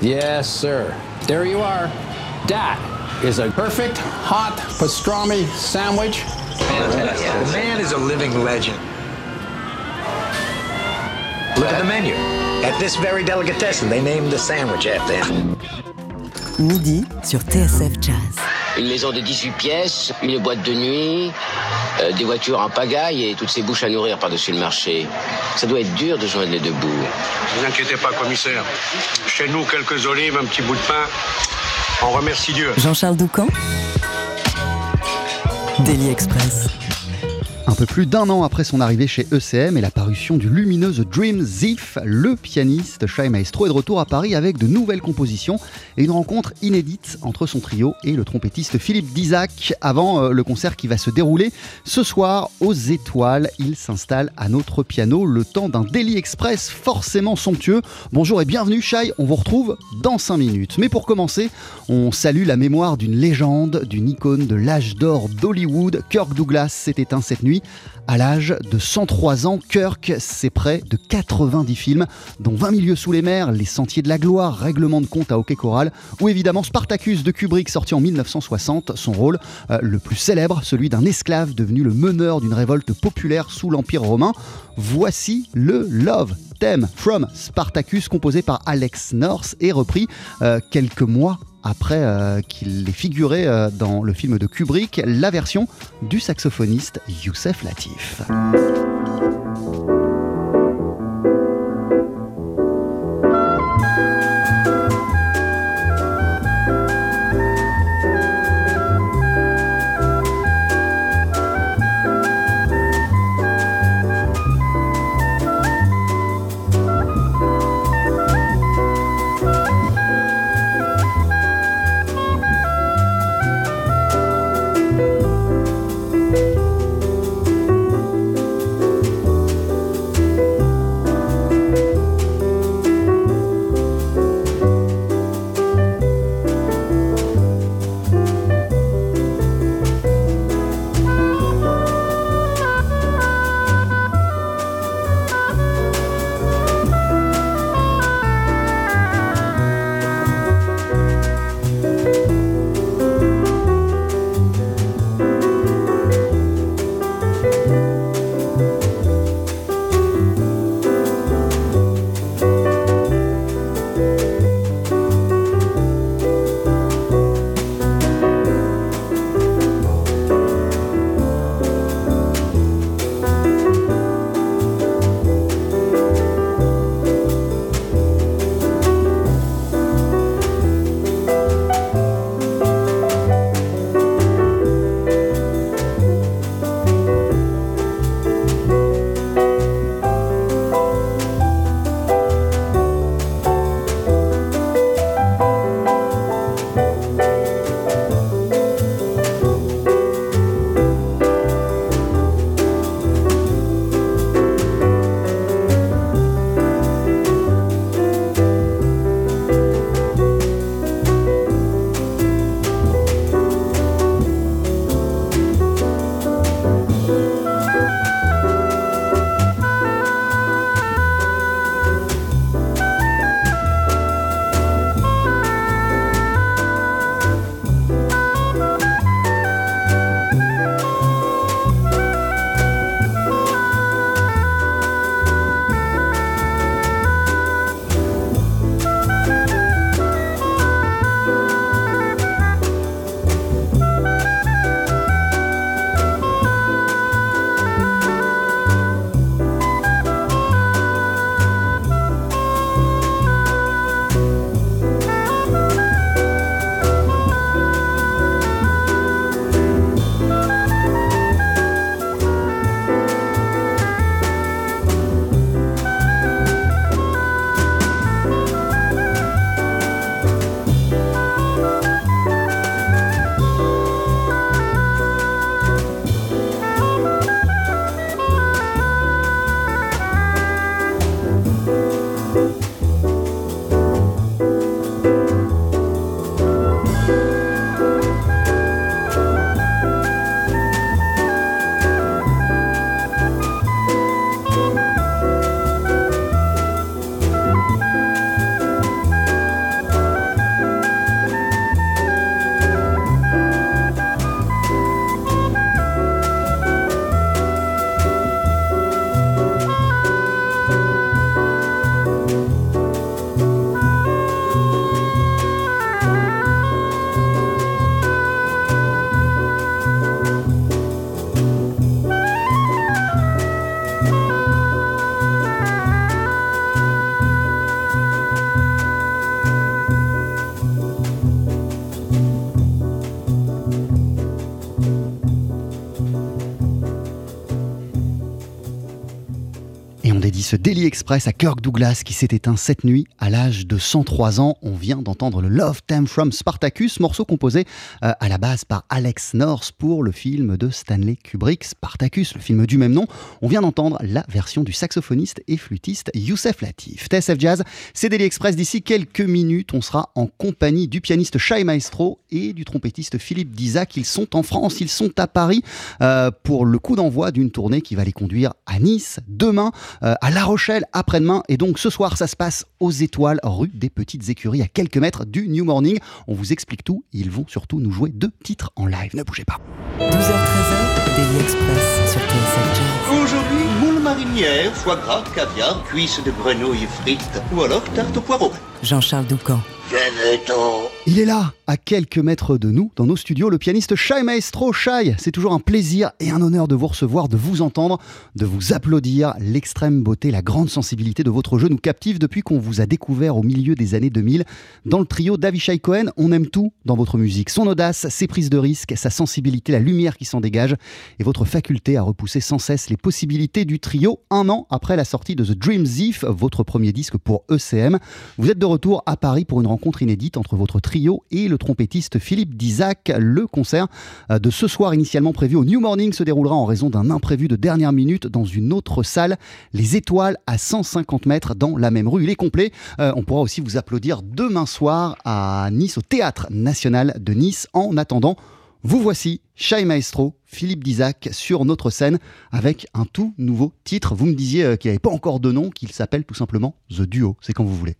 Yes, sir. There you are. That is a perfect hot pastrami sandwich. Fantastic. The man is a living legend. Look at the menu. At this very delicatessen, they named the sandwich after him. Midi sur TSF Jazz. Une maison de 18 pièces, une boîte de nuit, euh, des voitures en pagaille et toutes ces bouches à nourrir par-dessus le marché. Ça doit être dur de joindre les deux bouts. Ne vous inquiétez pas, commissaire. Chez nous, quelques olives, un petit bout de pain. On remercie Dieu. Jean-Charles Doucan. Daily Express. Un peu plus d'un an après son arrivée chez ECM et la parution du lumineux Dream Zif, le pianiste Shai Maestro est de retour à Paris avec de nouvelles compositions et une rencontre inédite entre son trio et le trompettiste Philippe Dizac avant euh, le concert qui va se dérouler ce soir aux Étoiles. Il s'installe à notre piano le temps d'un Daily Express forcément somptueux. Bonjour et bienvenue Shai, on vous retrouve dans 5 minutes. Mais pour commencer, on salue la mémoire d'une légende, d'une icône de l'âge d'or d'Hollywood. Kirk Douglas s'est éteint cette nuit à l'âge de 103 ans, Kirk, c'est près de 90 films, dont 20 milieux sous les mers, Les Sentiers de la Gloire, Règlement de compte à Hockey Choral, ou évidemment Spartacus de Kubrick sorti en 1960, son rôle euh, le plus célèbre, celui d'un esclave devenu le meneur d'une révolte populaire sous l'Empire romain. Voici le Love Theme from Spartacus composé par Alex North et repris euh, quelques mois après euh, qu'il ait figuré euh, dans le film de Kubrick, la version du saxophoniste Youssef Latif. Ce Daily Express à Kirk Douglas qui s'est éteint cette nuit à l'âge de 103 ans. On vient d'entendre le Love Theme from Spartacus, morceau composé euh, à la base par Alex North pour le film de Stanley Kubrick, Spartacus, le film du même nom. On vient d'entendre la version du saxophoniste et flûtiste Youssef Latif. TSF Jazz, c'est Daily Express. D'ici quelques minutes, on sera en compagnie du pianiste Shai Maestro et du trompettiste Philippe Dizac. Ils sont en France, ils sont à Paris euh, pour le coup d'envoi d'une tournée qui va les conduire à Nice demain. Euh, La Rochelle après-demain. Et donc ce soir, ça se passe aux Étoiles, rue des Petites Écuries, à quelques mètres du New Morning. On vous explique tout. Ils vont surtout nous jouer deux titres en live. Ne bougez pas. 12h13, Daily Express sur TSF. Aujourd'hui, moule marinière, foie gras, caviar, cuisses de grenouille frites ou alors tarte au poireau. Jean-Charles Doucan. Il est là, à quelques mètres de nous, dans nos studios, le pianiste Shai Maestro. Shai, c'est toujours un plaisir et un honneur de vous recevoir, de vous entendre, de vous applaudir. L'extrême beauté, la grande sensibilité de votre jeu nous captive depuis qu'on vous a découvert au milieu des années 2000. Dans le trio d'Avishai Cohen, on aime tout dans votre musique. Son audace, ses prises de risque, sa sensibilité, la lumière qui s'en dégage et votre faculté à repousser sans cesse les possibilités du trio un an après la sortie de The Dream Thief, votre premier disque pour ECM. Vous êtes de retour à Paris pour une rencontre inédite entre votre trio et le trompettiste Philippe Dizac. Le concert euh, de ce soir, initialement prévu au New Morning, se déroulera en raison d'un imprévu de dernière minute dans une autre salle, les Étoiles à 150 mètres dans la même rue. Il est complet. Euh, on pourra aussi vous applaudir demain soir à Nice, au Théâtre National de Nice. En attendant, vous voici, Shai Maestro, Philippe Dizac, sur notre scène avec un tout nouveau titre. Vous me disiez euh, qu'il n'y avait pas encore de nom, qu'il s'appelle tout simplement The Duo. C'est quand vous voulez.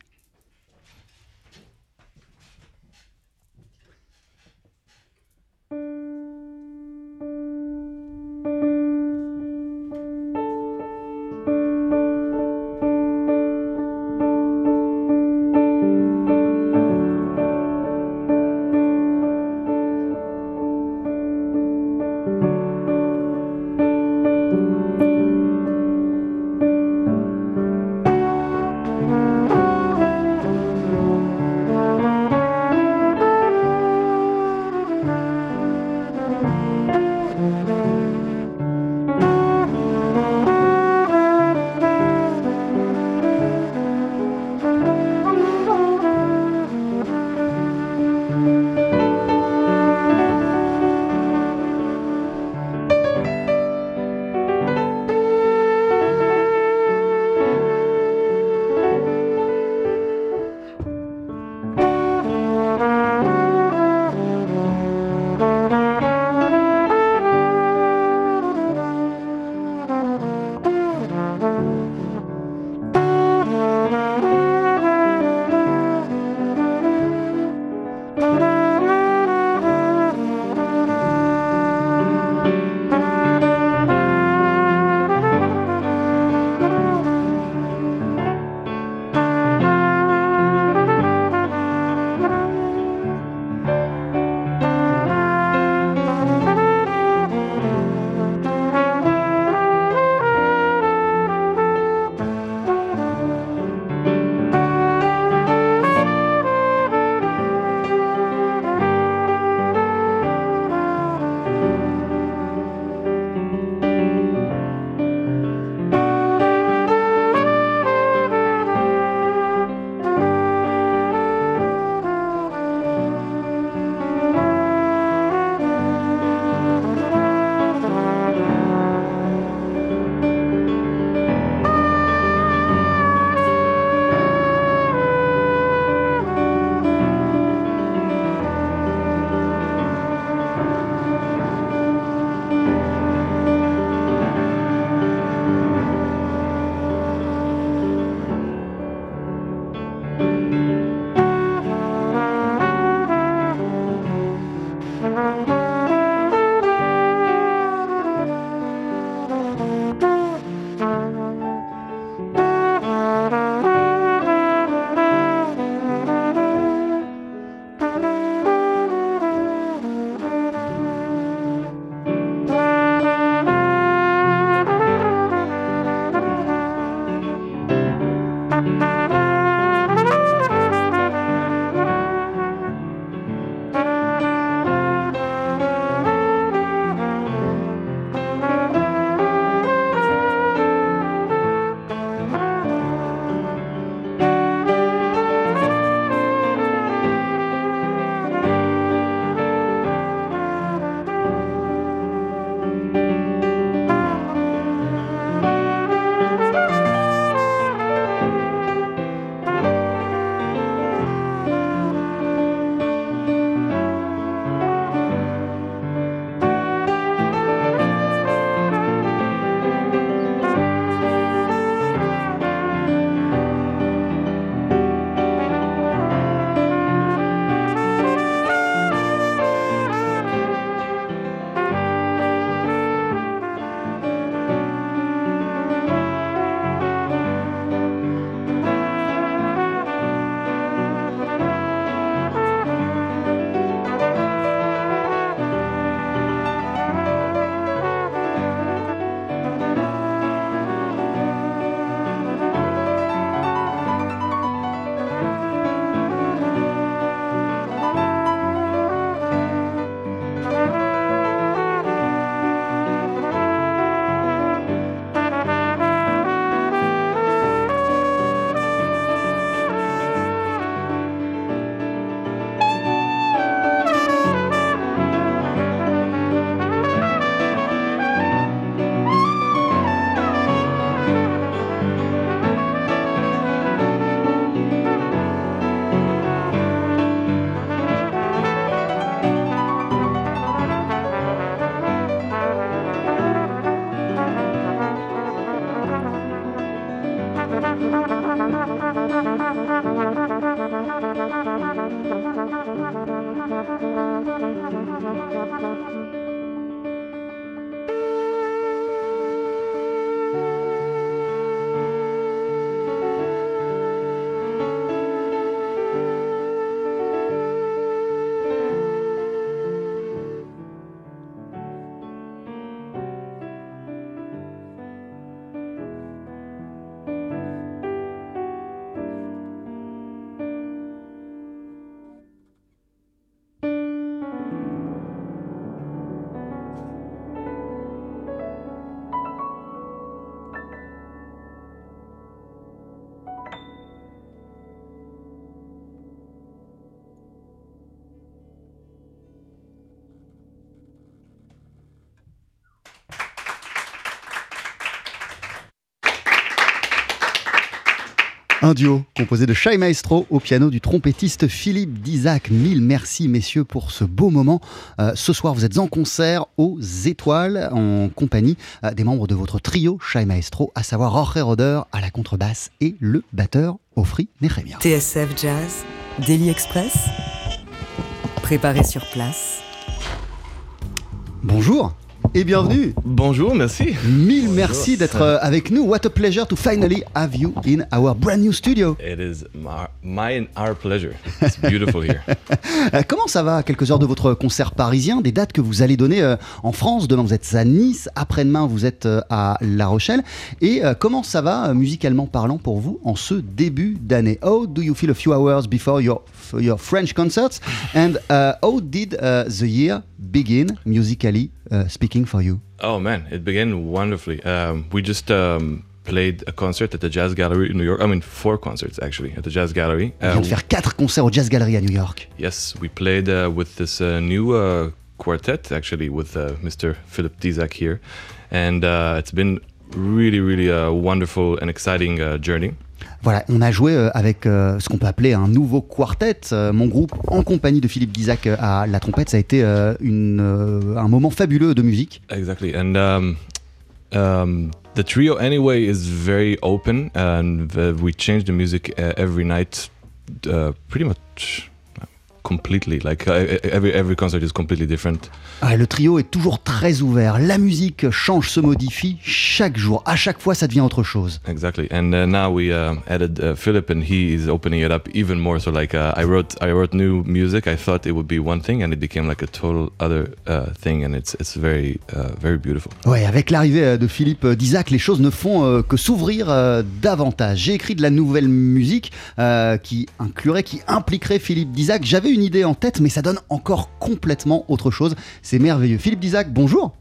Un duo composé de Shai Maestro au piano du trompettiste Philippe Dizac. Mille merci messieurs pour ce beau moment. Euh, ce soir vous êtes en concert aux Étoiles en compagnie euh, des membres de votre trio Shai Maestro, à savoir Jorge Roder à la contrebasse et le batteur Ofri Nehemia. TSF Jazz, Daily Express, préparé sur place. Bonjour et bienvenue. Bonjour, merci. Mille merci d'être euh, avec nous. What a pleasure to finally have you in our brand new studio. It is my, my and our pleasure. It's beautiful here. Euh, Comment ça va à quelques heures de votre concert parisien? Des dates que vous allez donner euh, en France. Demain, vous êtes à Nice. Après-demain, vous êtes euh, à La Rochelle. Et euh, comment ça va, musicalement parlant, pour vous en ce début d'année? How do you feel a few hours before your, your French concerts? And uh, how did uh, the year begin, musically uh, speaking, for you oh man, it began wonderfully. Um, we just um, played a concert at the Jazz Gallery in New York. I mean, four concerts actually at the Jazz Gallery. On vient Uh, de faire quatre concerts au Jazz Gallery à New York. yes, we played uh, with this uh, new uh, quartet actually with uh, Mr. Philip Dizak here, and uh, it's been really, really a wonderful and exciting uh, journey. Voilà, on a joué euh, avec euh, ce qu'on peut appeler un nouveau quartet. Euh, mon groupe, en compagnie de Philippe euh, à la trompette, ça a été un moment fabuleux de musique. Exactly, and um, um, the trio anyway is very open, and uh, we change the music uh, every night, uh, pretty much completely. Like every every concert is completely different. Ah, le trio est toujours très ouvert. La musique change, se modifie chaque jour. À chaque fois, ça devient autre chose. Exactly, and uh, now we uh, added uh, Philip, and he is opening it up even more. So like uh, I wrote I wrote new music. I thought it would be one thing, and it became like a total other uh, thing, and it's it's very uh, very beautiful. Ouais, avec l'arrivée euh, de Philippe euh, Dizac, les choses ne font euh, que s'ouvrir davantage. J'ai écrit de la nouvelle musique qui inclurait, qui impliquerait Philippe Dizac. J'avais une idée en tête, mais ça donne encore complètement autre chose. C'est merveilleux. Philippe Dizac, bonjour.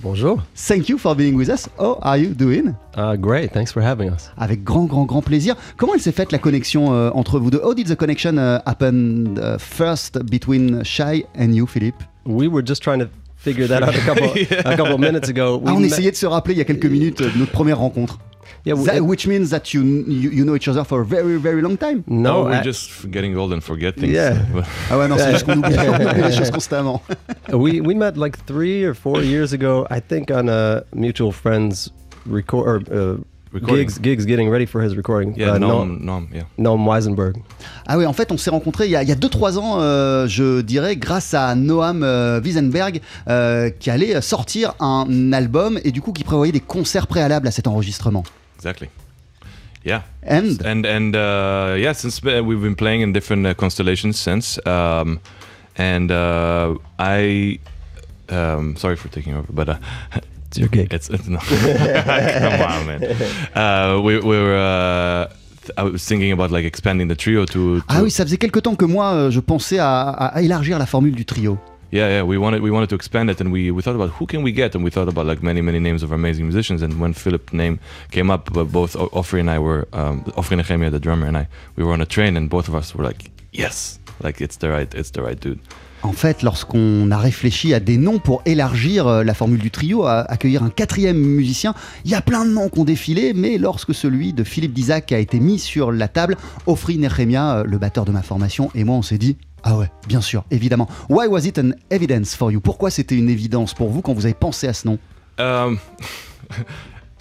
Bonjour. Thank you for being with us. How are you doing? Uh, great. Thanks for having us. Avec grand, grand, grand plaisir. Comment elle s'est faite la connexion euh, entre vous deux? How did the connection uh, happen uh, first between Shai and you, Philippe? We were just trying to figure that out a couple a couple minutes ago. We Ah, on essayait de se rappeler il y a quelques minutes euh, de notre première rencontre. Yeah, That- which means that you, you you know each other for a very, very long time. no, oh, we're I- just getting old and forget things. Yeah. Ah ouais, non, c'est juste qu'on oublie, on oublie les choses constamment. we we met like three or four years ago. I think on a mutual friend's record or uh, Recording. gigs gigs getting ready for his recording. Yeah, uh, Noam, Noam, yeah. Noam Weisenberg. Ah oui, en fait, on s'est rencontrés il y a 2-3 ans, euh, je dirais, grâce à Noam euh, Wiesenberg, euh, qui allait sortir un album et du coup qui prévoyait des concerts préalables à cet enregistrement. Exactly. Yeah. And? And and uh, yeah, since uh, we've been playing in different uh, constellations since, um, and uh, I, um, sorry for taking over, but uh, It's your gig. it's, it's no, come on, man. Uh, we, we were. Uh, I was thinking about like expanding the trio to. to ah oui, ça faisait quelque temps que moi, euh, je pensais à- à élargir la formule du trio. Yeah, yeah. We wanted we wanted to expand it, and we, we thought about who can we get, and we thought about like many many names of amazing musicians. And when Philip name came up, both Ofri and I were um, Ofri Nehemia, the drummer, and I we were on a train, and both of us were like, yes, like it's the right it's the right dude. En fait, lorsqu'on a réfléchi à des noms pour élargir euh, la formule du trio, à accueillir un quatrième musicien, il y a plein de noms qui ont défilé, mais lorsque celui de Philippe Dizac a été mis sur la table, Ofri Nehemia, euh, le batteur de ma formation, et moi, on s'est dit ah ouais, bien sûr, évidemment. Why was it an evidence for you? Pourquoi c'était une évidence pour vous quand vous avez pensé à ce nom? Um,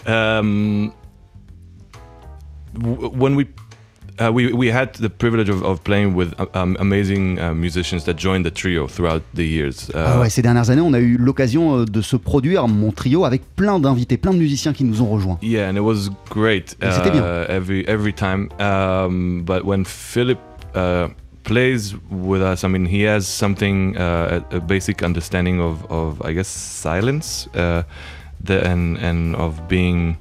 um, when we. Uh, we, we had the privilege of, of playing with uh, um, amazing uh, musicians that joined the trio throughout the years. Uh, Ah ouais, ces dernières années, on a eu l'occasion euh, de se produire, mon trio, avec plein d'invités, plein de musiciens qui nous ont rejoints. Yeah, and it was great c'était bien. uh, every every time. Um, but when Philip uh, plays with us, I mean, he has something uh, a, basic understanding of, of I guess silence, uh, the, and and of being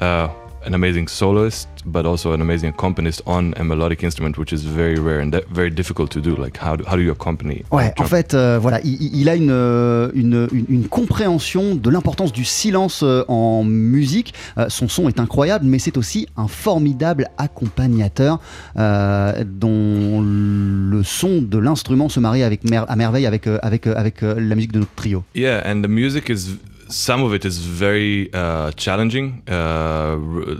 uh, an amazing soloist, but also an amazing accompanist on a melodic instrument, which is very rare and very difficult to do. Like how do, how do you accompany? Ouais, en fait, euh, voilà, il, il- a une, euh, une, une- une compréhension de l'importance du silence euh, en musique. Euh, son son est incroyable, mais c'est aussi un formidable accompagnateur euh, dont le son de l'instrument se marie avec mer- à merveille avec, euh, avec, avec la musique de notre trio. Yeah, and the music is some of it is very uh, challenging, uh, r-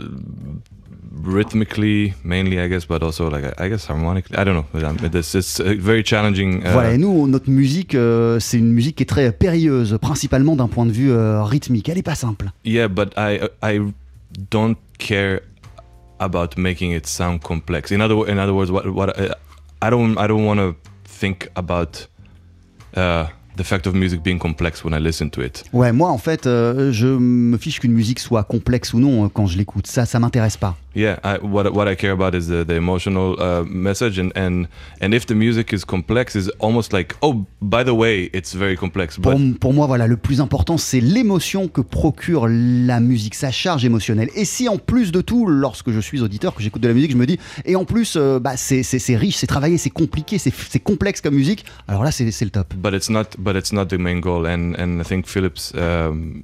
rhythmically mainly, I guess, but also like I, guess harmonically. I don't know. But, um, uh, very challenging. Uh, Voilà, et nous, notre musique, euh, c'est une musique qui est très périlleuse, principalement d'un point de vue euh, rythmique. Elle est pas simple. Yeah, but I I don't care about making it sound complex. In other in other words, what what I, I don't I don't want to think about uh, the fact of music being complex when I listen to it. Ouais, moi, en fait, euh, je me fiche qu'une musique soit complexe ou non euh, quand je l'écoute. Ça, ça m'intéresse pas. Yeah, I, what what I care about is the, the emotional uh, message, and, and and if the music is complex, is almost like oh, by the way, it's very complex. Pour, But pour moi, voilà, le plus important, c'est l'émotion que procure la musique, sa charge émotionnelle. Et si en plus de tout, lorsque je suis auditeur, que j'écoute de la musique, je me dis, et en plus, euh, bah, c'est riche, c'est travaillé, c'est compliqué, c'est complexe comme musique, alors là, c'est le top. but it's not but it's not the main goal and and i think philip's um,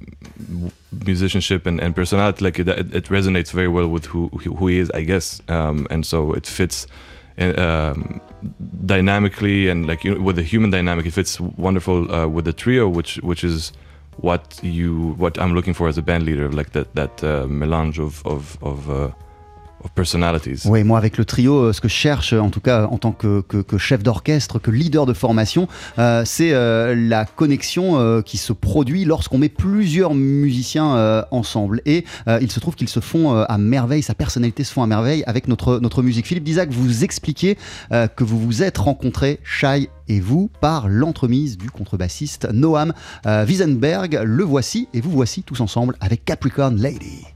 musicianship and, and personality like it, it, resonates very well with who who he is i guess. Um, and so it fits um, dynamically and like you know, with the human dynamic it fits wonderful uh, with the trio which which is what you what i'm looking for as a band leader like that that uh, melange of of of, uh, of personalities Oui, moi avec le trio, euh, ce que je cherche, en tout cas en tant que, chef d'orchestre, que leader de formation, euh, c'est euh, la connexion qui se produit lorsqu'on met plusieurs musiciens ensemble. Et il se trouve qu'ils se font à merveille, sa personnalité se font à merveille avec notre, notre musique. Philippe Dizac, vous expliquez que vous vous êtes rencontrés, Shai et vous, par l'entremise du contrebassiste Noam Wiesenberg. Le voici et vous voici tous ensemble avec Capricorn Lady.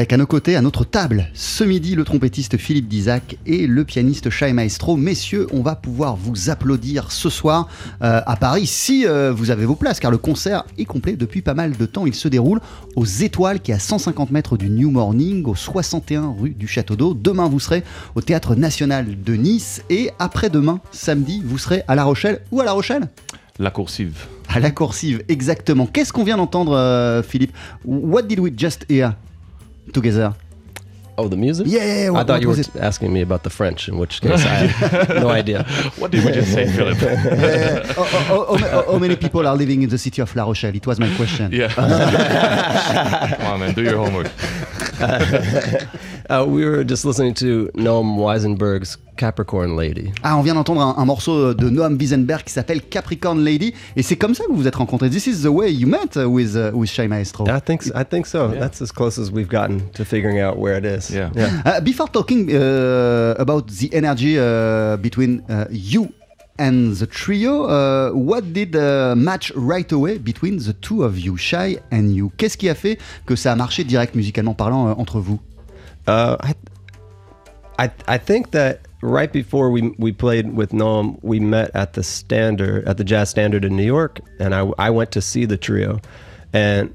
Avec à nos côtés, à notre table, ce midi, le trompettiste Philippe Dizac et le pianiste Shai Maestro. Messieurs, on va pouvoir vous applaudir ce soir euh, à Paris si euh, vous avez vos places, car le concert est complet depuis pas mal de temps. Il se déroule aux Étoiles, qui est à 150 mètres du New Morning, au 61 rue du Château d'Eau. Demain, vous serez au Théâtre National de Nice et après-demain, samedi, vous serez à La Rochelle. Ou à La Rochelle? La coursive. À La Coursive, exactement. Qu'est-ce qu'on vient d'entendre, euh, Philippe? What did we just hear? Together Oh, the music? Yeah, yeah, I what- thought you were was it? asking me about the French, in which case I have no idea. What did we just say, Philip? Uh, how, how- how- how many people are living in the city of La Rochelle? It was my question. yeah. Come on, man. Do your homework. Uh, we were just listening to Noam Weisenberg's Capricorn Lady. Ah, on vient d'entendre un, un morceau de Noam Wiesenberg qui s'appelle Capricorn Lady, et c'est comme ça que vous vous êtes rencontrés. This is the way you met uh, with uh, with Shai Maestro. I think so, I think so. That's as close as we've gotten to figuring out where it is. Yeah. Uh, before talking uh, about the energy uh, between uh, you and the trio, uh, what did uh, match right away between the two of you, Shai and you Qu'est-ce qui a fait que ça a marché direct musicalement parlant euh, entre vous Uh, I, I I think that right before we we played with Noam, we met at the Standard at the Jazz Standard in New York, and I I went to see the trio, and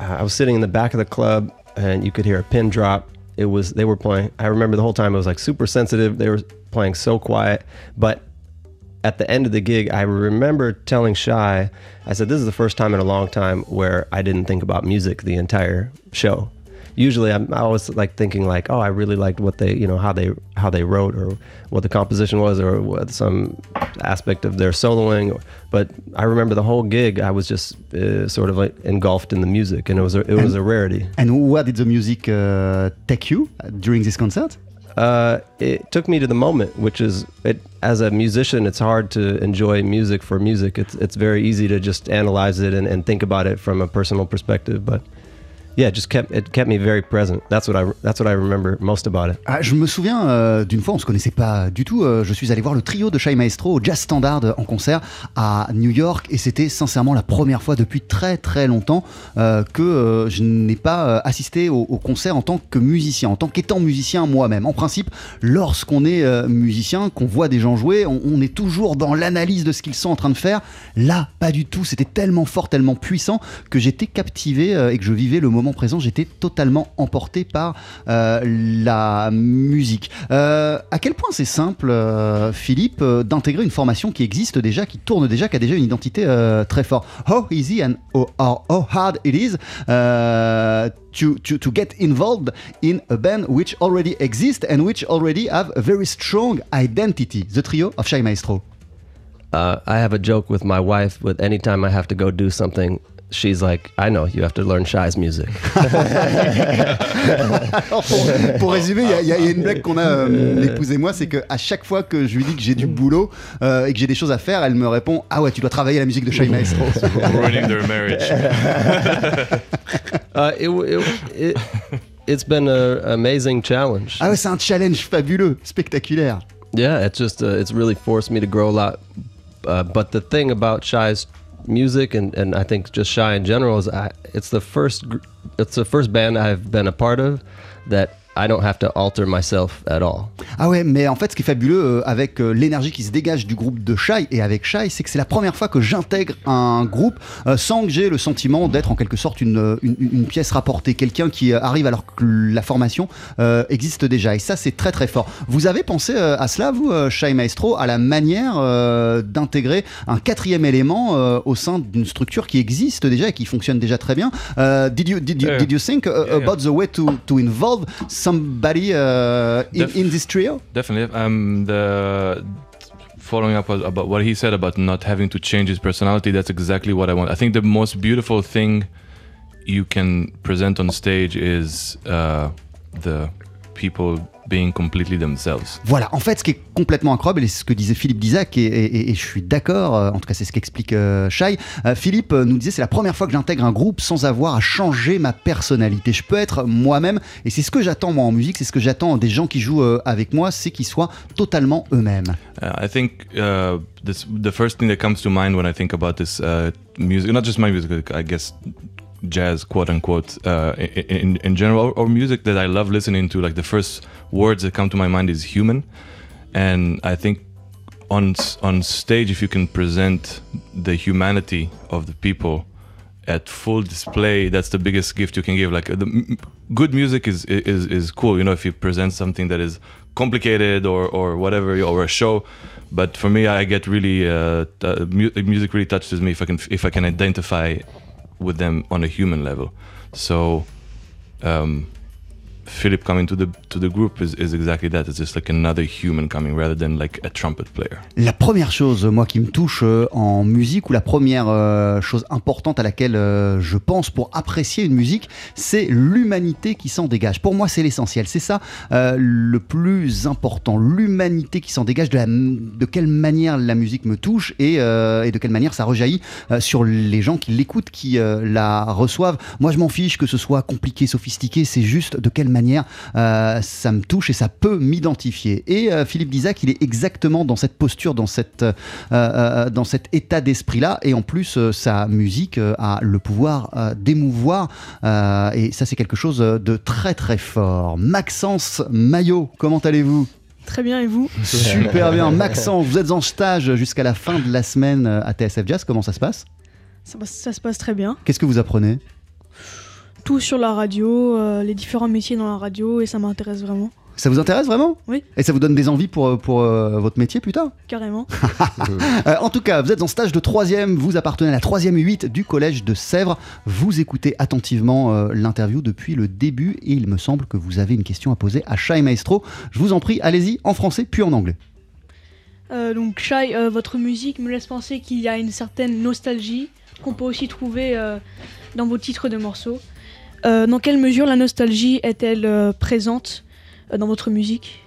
I was sitting in the back of the club, and you could hear a pin drop. It was they were playing. I remember the whole time it was like super sensitive. They were playing so quiet, but at the end of the gig, I remember telling Shy, I said, "This is the first time in a long time where I didn't think about music the entire show." Usually, I'm I always like thinking like, "Oh, I really liked what they, you know, how they how they wrote or what the composition was or what some aspect of their soloing." But I remember the whole gig, I was just uh, sort of like engulfed in the music, and it was a, it was a rarity. And where did the music uh, take you during this concert Uh, it took me to the moment, which is it. As a musician, it's hard to enjoy music for music. It's it's very easy to just analyze it and, and think about it from a personal perspective. But yeah, just kept it kept me very present. That's what I that's what I remember most about it. Ah, je me souviens euh, d'une fois, on se connaissait pas du tout. euh, je suis allé voir le trio de Shai Maestro au Jazz Standard en concert à New York et c'était sincèrement la première fois depuis très très longtemps euh, que je n'ai pas assisté au, concert en tant que musicien, en tant qu'étant musicien moi-même. En principe, lorsqu'on est musicien, qu'on voit des gens jouer, on, est toujours dans l'analyse de ce qu'ils sont en train de faire. Là, pas du tout. C'était tellement fort, tellement puissant que j'étais captivé et que je vivais le moment présent. J'étais totalement emporté par euh, la musique. Euh, à quel point c'est simple, euh, Philippe, d'intégrer une formation qui existe déjà, qui tourne déjà, qui a déjà une identité très forte? How easy and how hard it is to, get involved in a band which already exists and which already have a very strong identity, the trio of Shai Maestro. Uh, I have a joke with my wife. With anytime I have to go do something, she's like, "I know you have to learn Shy's music." Alors, pour, pour résumer, il y a- il y, a une blague qu'on a, euh, l'épouse et moi, c'est qu'à chaque fois que je lui dis que j'ai du boulot euh, et que j'ai des choses à faire, elle me répond Ah ouais, tu dois travailler la musique de Shai Maestro. Ruining their marriage. uh, it, w- it, it it's been an amazing challenge. ah ouais, c'est un challenge fabuleux, spectaculaire. Yeah, it's just uh, it's really forced me to grow a lot. Uh, but the thing about Shy's music and, and I think just Shy in general is I, it's the first it's the first band I've been a part of that I don't have to alter myself at all. Ah ouais, mais en fait, ce qui est fabuleux euh, avec euh, l'énergie qui se dégage du groupe de Shai et avec Shai, c'est que c'est la première fois que j'intègre un groupe euh, sans que j'ai le sentiment d'être en quelque sorte une, une, une pièce rapportée, quelqu'un qui arrive alors que la formation euh, existe déjà. Et ça, c'est très très fort. Vous avez pensé euh, à cela, vous, euh, Shai Maestro, à la manière euh, d'intégrer un quatrième élément euh, au sein d'une structure qui existe déjà et qui fonctionne déjà très bien? Euh, did you did you, Yeah. did you think uh, yeah. about the way to to involve somebody uh, in, Def- in this trio? Definitely. Um, the following up about what he said about not having to change his personality. That's exactly what I want. I think the most beautiful thing you can present on stage is uh, the people being completely themselves. Voilà, en fait, ce qui est complètement incroyable, et c'est ce que disait Philippe Dizac, et, et- et je suis d'accord, euh, en tout cas, c'est ce qu'explique euh, Shai. Euh, Philippe euh, nous disait c'est la première fois que j'intègre un groupe sans avoir à changer ma personnalité. Je peux être moi-même, et c'est ce que j'attends moi en musique, c'est ce que j'attends des gens qui jouent euh, avec moi, c'est qu'ils soient totalement eux-mêmes. Uh, I think uh, this the first thing that comes to mind when I think about this uh, music, not just my music, I guess jazz, quote unquote, uh, in, in, general, or music that I love listening to. Like the first words that come to my mind is human, and I think on on stage, if you can present the humanity of the people at full display, that's the biggest gift you can give. Like the good music is is is cool, you know, if you present something that is complicated or or whatever or a show. But for me, I get really uh, t- music really touches me if I can if I can identify with them on a human level. So. Um, Philip coming to the group is, exactly that. It's just like another human coming rather than like a trumpet player. La première chose, moi, qui me touche euh, en musique, ou la première euh, chose importante à laquelle euh, je pense pour apprécier une musique, c'est l'humanité qui s'en dégage. Pour moi, c'est l'essentiel. C'est ça le plus important. L'humanité qui s'en dégage, de, quelle manière la musique me touche et, de quelle manière ça rejaillit sur les gens qui l'écoutent, qui la reçoivent. Moi, je m'en fiche que ce soit compliqué, sophistiqué, c'est juste de quelle manière euh, ça me touche et ça peut m'identifier. Et euh, Philippe Dizac, il est exactement dans cette posture, dans, cette, euh, dans cet état d'esprit-là. Et en plus, sa musique a le pouvoir d'émouvoir. Et ça, c'est quelque chose de très très fort. Maxence Maillot, comment allez-vous? Très bien, et vous? Super bien. Maxence, vous êtes en stage jusqu'à la fin de la semaine à TSF Jazz. Comment ça se passe? Ça, passe- ça se passe très bien. Qu'est-ce que vous apprenez? Tout sur la radio, euh, les différents métiers dans la radio, et ça m'intéresse vraiment, Ça vous intéresse vraiment Oui. Et ça vous donne des envies pour, pour euh, votre métier plus tard carrément. Euh, en tout cas, vous êtes en stage de troisième, vous appartenez à la troisième 8 du collège de Sèvres. Vous écoutez attentivement euh, l'interview depuis le début et il me semble que vous avez une question à poser à Shai Maestro. Je vous en prie, allez-y en français puis en anglais. Euh, donc, Shai, euh, votre musique me laisse penser qu'il y a une certaine nostalgie qu'on peut aussi trouver euh, dans vos titres de morceaux. Euh, dans quelle mesure la nostalgie est-elle euh, présente euh, dans votre musique?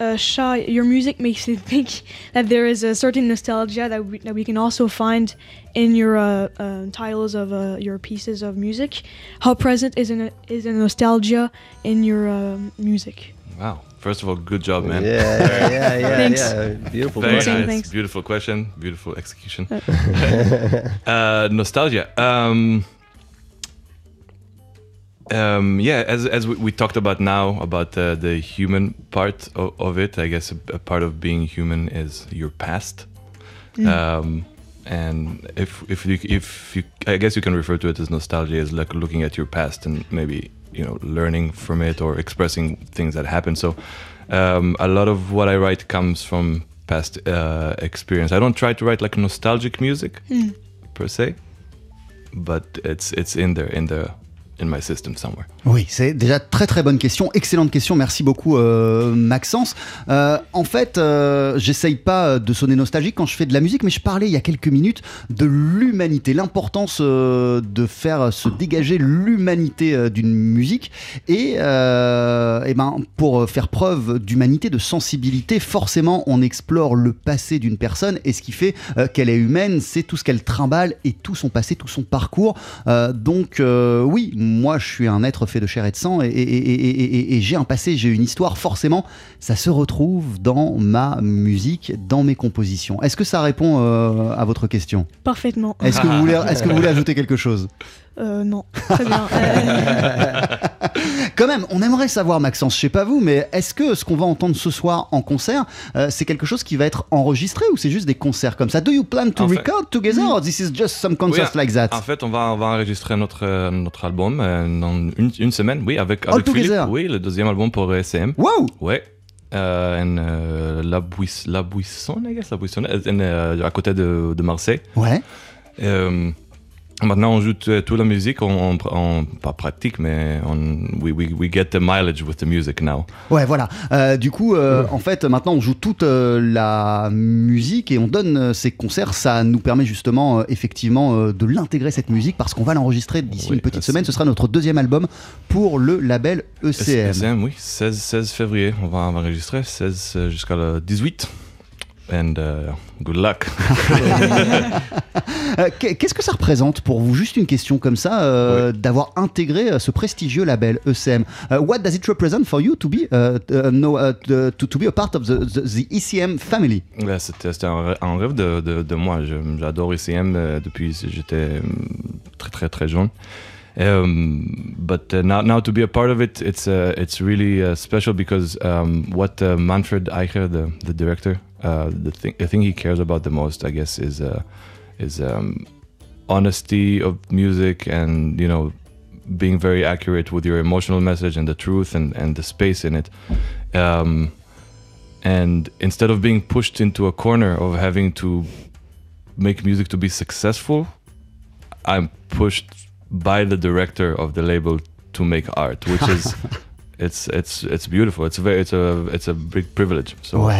Uh, Shai, your music makes me think that there is a certain nostalgia that we, that we can also find in your uh, uh, titles of uh, your pieces of music. How present is a, is a nostalgia in your uh, music? Wow. First of all, good job, man. Yeah, yeah, yeah, yeah, Thanks. yeah. Beautiful. Very Thanks, nice. thanks. Beautiful question. Beautiful execution. uh, nostalgia. Um, um, yeah, as as we, we talked about now about uh, the human part of, of it, I guess a, a part of being human is your past. Um, and if if you if you, I guess you can refer to it as nostalgia as like looking at your past and maybe you know learning from it or expressing things that happened. So um, a lot of what I write comes from past uh, experience. I don't try to write like nostalgic music per se, but it's it's in there in the in my system somewhere. Oui, c'est déjà très très bonne question, excellente question, merci beaucoup euh, Maxence. Euh, en fait, euh, j'essaye pas de sonner nostalgique quand je fais de la musique, mais je parlais il y a quelques minutes de l'humanité, l'importance de faire se dégager l'humanité d'une musique. Et, euh, eh ben, pour faire preuve d'humanité, de sensibilité, forcément on explore le passé d'une personne et ce qui fait qu'elle est humaine, c'est tout ce qu'elle trimballe et tout son passé, tout son parcours. Donc oui, moi je suis un être fait de chair et de sang et, et- et- et- et- et j'ai un passé, j'ai une histoire, forcément ça se retrouve dans ma musique, dans mes compositions. Est-ce que ça répond euh, à votre question? Parfaitement. Est-ce que, vous voulez- est-ce que vous voulez ajouter quelque chose? Euh, non, très bien. Quand même, on aimerait savoir Maxence, je sais pas vous, mais est-ce que ce qu'on va entendre ce soir en concert, euh, c'est quelque chose qui va être enregistré ou c'est juste des concerts comme ça? Do you plan to En fait- record together or this is just some concerts Oui, like that? En fait, on va, on va enregistrer notre, euh, notre album euh, dans une, une semaine, oui, avec, All avec Philippe. together? Oui, le deuxième album pour ECM. Wow Ouais. Euh, en, euh, la, Buis- la Buisson, I guess, la Buissonne, euh, à côté de, de Marseille. Ouais. Maintenant, on joue toute la musique, on, on, on- pas pratique, mais on, we, we, we get the mileage with the music now. Ouais, voilà. Euh, du coup, euh, en fait, maintenant, on joue toute euh, la musique et on donne ces concerts. Ça nous permet justement, effectivement, de l'intégrer cette musique parce qu'on va l'enregistrer d'ici Oui, une petite semaine. Ce sera notre deuxième album pour le label ECM. SM, oui, 16, 16 février, on va enregistrer, 16 euh, jusqu'à le 18. And uh, good luck. Euh, qu'est- Qu'est-ce que ça représente pour vous? Juste une question comme ça, euh, d'avoir intégré euh, ce prestigieux label ECM. Euh, what does it represent for you to be, uh, uh, no, uh, to, to be a part of the, the, the ECM family? Ouais, C'était un, rê- un rêve de, de, de moi. J'adore euh, depuis que j'étais très très très jeune. Um, but uh, now, now to be a part of it, it's uh, it's really uh, special because um, what uh, Manfred Eicher, the the director, uh, the thing the thing he cares about the most, I guess, is uh, is um, honesty of music and you know being very accurate with your emotional message and the truth and and the space in it. Um, and instead of being pushed into a corner of having to make music to be successful, I'm pushed by the director of the label to make art, which is it's it's it's beautiful. It's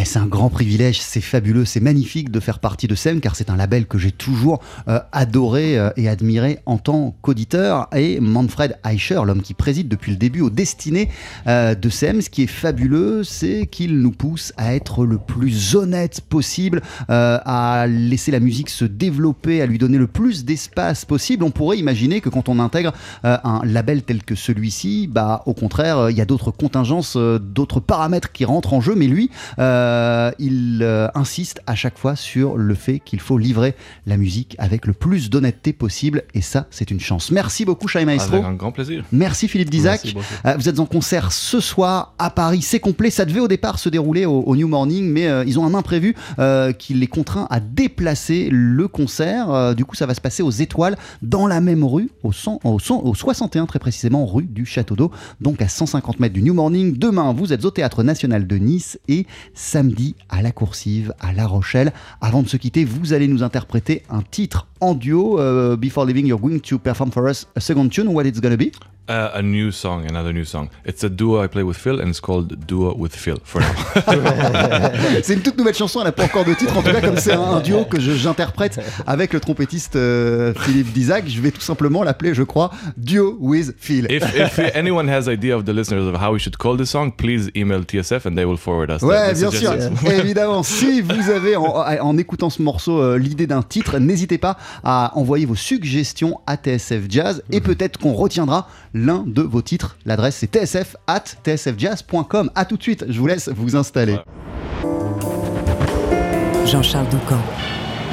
c'est un grand privilège, c'est fabuleux, c'est magnifique de faire partie de SEM car c'est un label que j'ai toujours euh, adoré euh, et admiré en tant qu'auditeur. Et Manfred Eicher, l'homme qui préside depuis le début aux destinées euh, de SEM, ce qui est fabuleux, c'est qu'il nous pousse à être le plus honnête possible, euh, à laisser la musique se développer, à lui donner le plus d'espace possible. On pourrait imaginer que quand on intègre un label tel que celui-ci, bah, au contraire, il y a d'autres contingences, euh, d'autres paramètres qui rentrent en jeu, mais lui, euh, il euh, insiste à chaque fois sur le fait qu'il faut livrer la musique avec le plus d'honnêteté possible, et ça, c'est une chance. Merci beaucoup, Shai Maestro. avec un grand plaisir. Merci Philippe Dizac. Vous êtes en concert ce soir à Paris, c'est complet. Ça devait au départ se dérouler au, au New Morning, mais euh, ils ont un imprévu euh, qui les contraint à déplacer le concert. Euh, du coup, ça va se passer aux Étoiles, dans la même rue, au, 100 au, 100 au 61 très précisément, rue du Château d'Eau, donc à 150 mètres du New Morning. Demain, vous êtes au Théâtre National de Nice et samedi à La Coursive, à La Rochelle. Avant de se quitter, vous allez nous interpréter un titre en duo. Euh, before leaving, you're going to perform for us a second tune. What it's gonna be? Uh, a new song, another new song. It's a duo I play with Phil, and it's called Duo with Phil for now. c'est une toute nouvelle chanson, elle n'a pas encore de titre. En tout cas, comme c'est un, duo que j'interprète avec le trompettiste euh, Philippe Dizac, je vais tout simplement l'appeler, je crois, Duo with Phil. if, if anyone has idea of the listeners of how we should call this song, please email TSF and they will forward us. the- Ouais, the bien sûr. Évidemment, si vous avez en, en écoutant ce morceau euh, l'idée d'un titre, n'hésitez pas à envoyer vos suggestions à TSF Jazz et peut-être qu'on retiendra l'un de vos titres. L'adresse c'est tsf at tsfjazz.com. À tout de suite, je vous laisse vous installer. Jean-Charles Doucan,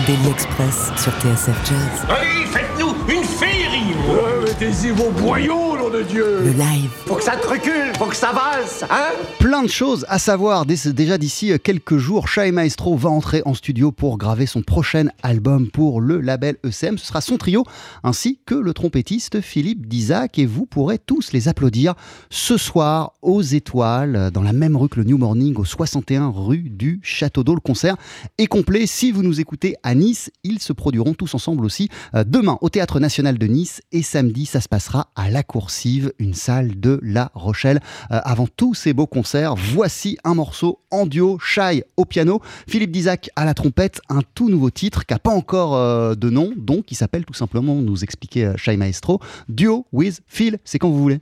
Daily Express sur TSF Jazz. Allez, faites-nous une féerie Mettez-y vos boyaux, de Dieu Le live. Faut que ça te recule, faut que ça valse, hein? Plein de choses à savoir. Déjà d'ici quelques jours, Shai Maestro va entrer en studio pour graver son prochain album pour le label ECM. Ce sera son trio ainsi que le trompettiste Philippe Dizac et vous pourrez tous les applaudir ce soir aux Étoiles dans la même rue que le New Morning au 61 rue du Château d'Eau. Le concert est complet. Si vous nous écoutez à Nice, ils se produiront tous ensemble aussi euh, demain au Théâtre National de Nice et samedi ça se passera à La Une salle de La Rochelle. Euh, avant tous ces beaux concerts, voici un morceau en duo, Shai au piano, Philippe Dizac à la trompette, un tout nouveau titre qui n'a pas encore euh, de nom, donc qui s'appelle tout simplement, nous expliquait euh, Shai Maestro, Duo with Phil, c'est quand vous voulez.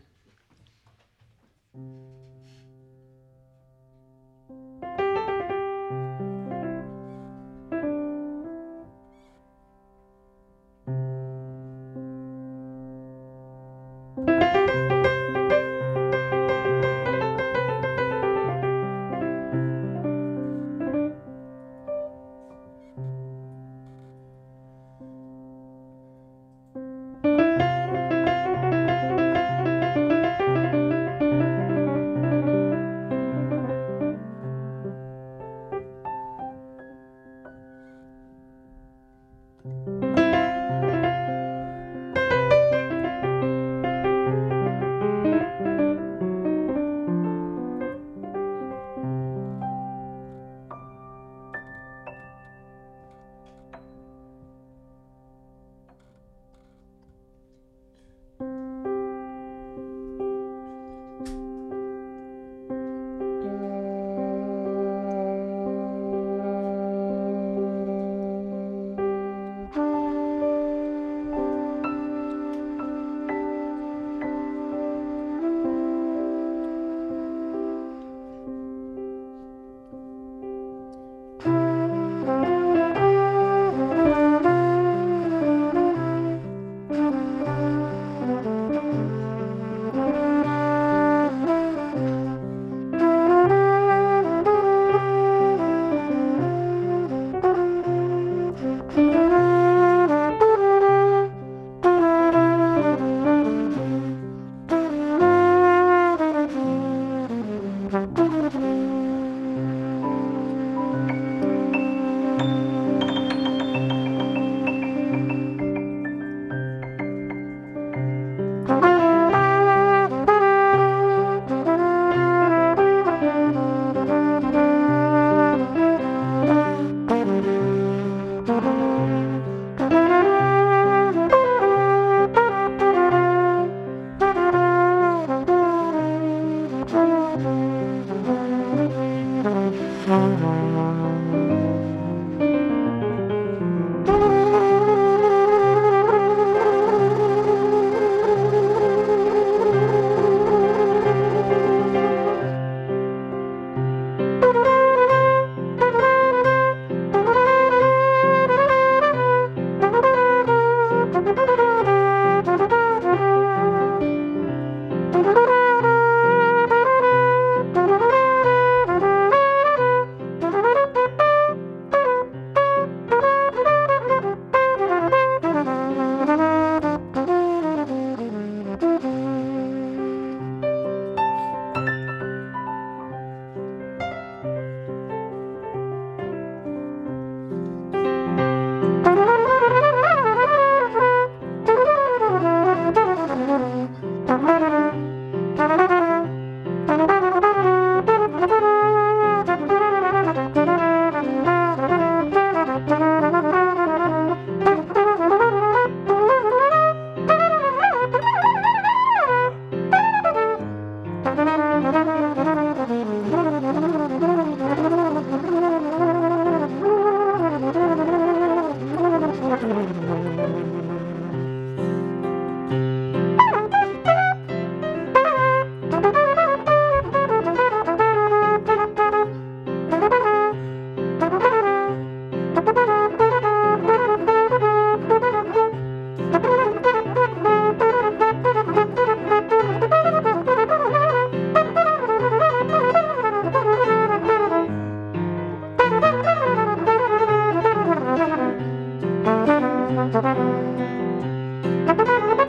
Thank you.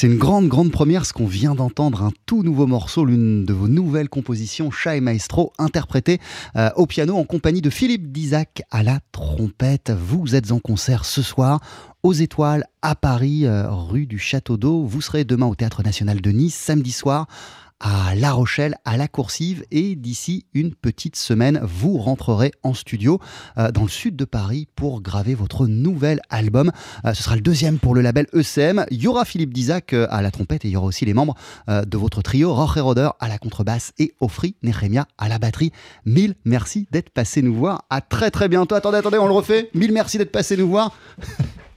C'est une grande, grande première ce qu'on vient d'entendre, un tout nouveau morceau, l'une de vos nouvelles compositions, Chai Maestro, interprété euh, au piano en compagnie de Philippe Dizac à la trompette. Vous êtes en concert ce soir aux Étoiles à Paris, euh, rue du Château d'Eau. Vous serez demain au Théâtre National de Nice, samedi soir à La Rochelle, à La Coursive, et d'ici une petite semaine, vous rentrerez en studio euh, dans le sud de Paris pour graver votre nouvel album. Euh, ce sera le deuxième pour le label ECM. Il y aura Philippe Dizac euh, à la trompette et il y aura aussi les membres euh, de votre trio, Jorge Roder à la contrebasse et Ofri Nehemia à la batterie. Mille merci d'être passé nous voir. À très très bientôt. Attendez, attendez, on le refait. Mille merci d'être passé nous voir.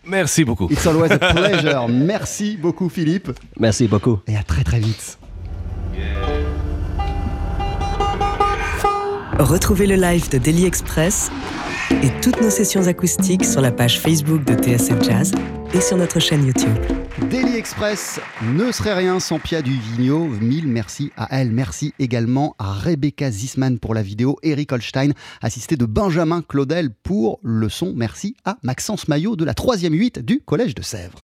Merci beaucoup. It's always a pleasure. Merci beaucoup Philippe. Merci beaucoup. Et à très très vite. Retrouvez le live de Daily Express et toutes nos sessions acoustiques sur la page Facebook de TSF Jazz et sur notre chaîne YouTube. Daily Express ne serait rien sans Pia Duvigno. Mille merci à elle. Merci également à Rebecca Zisman pour la vidéo, Eric Holstein, assisté de Benjamin Claudel pour le son. Merci à Maxence Maillot de la 3e 8 du Collège de Sèvres.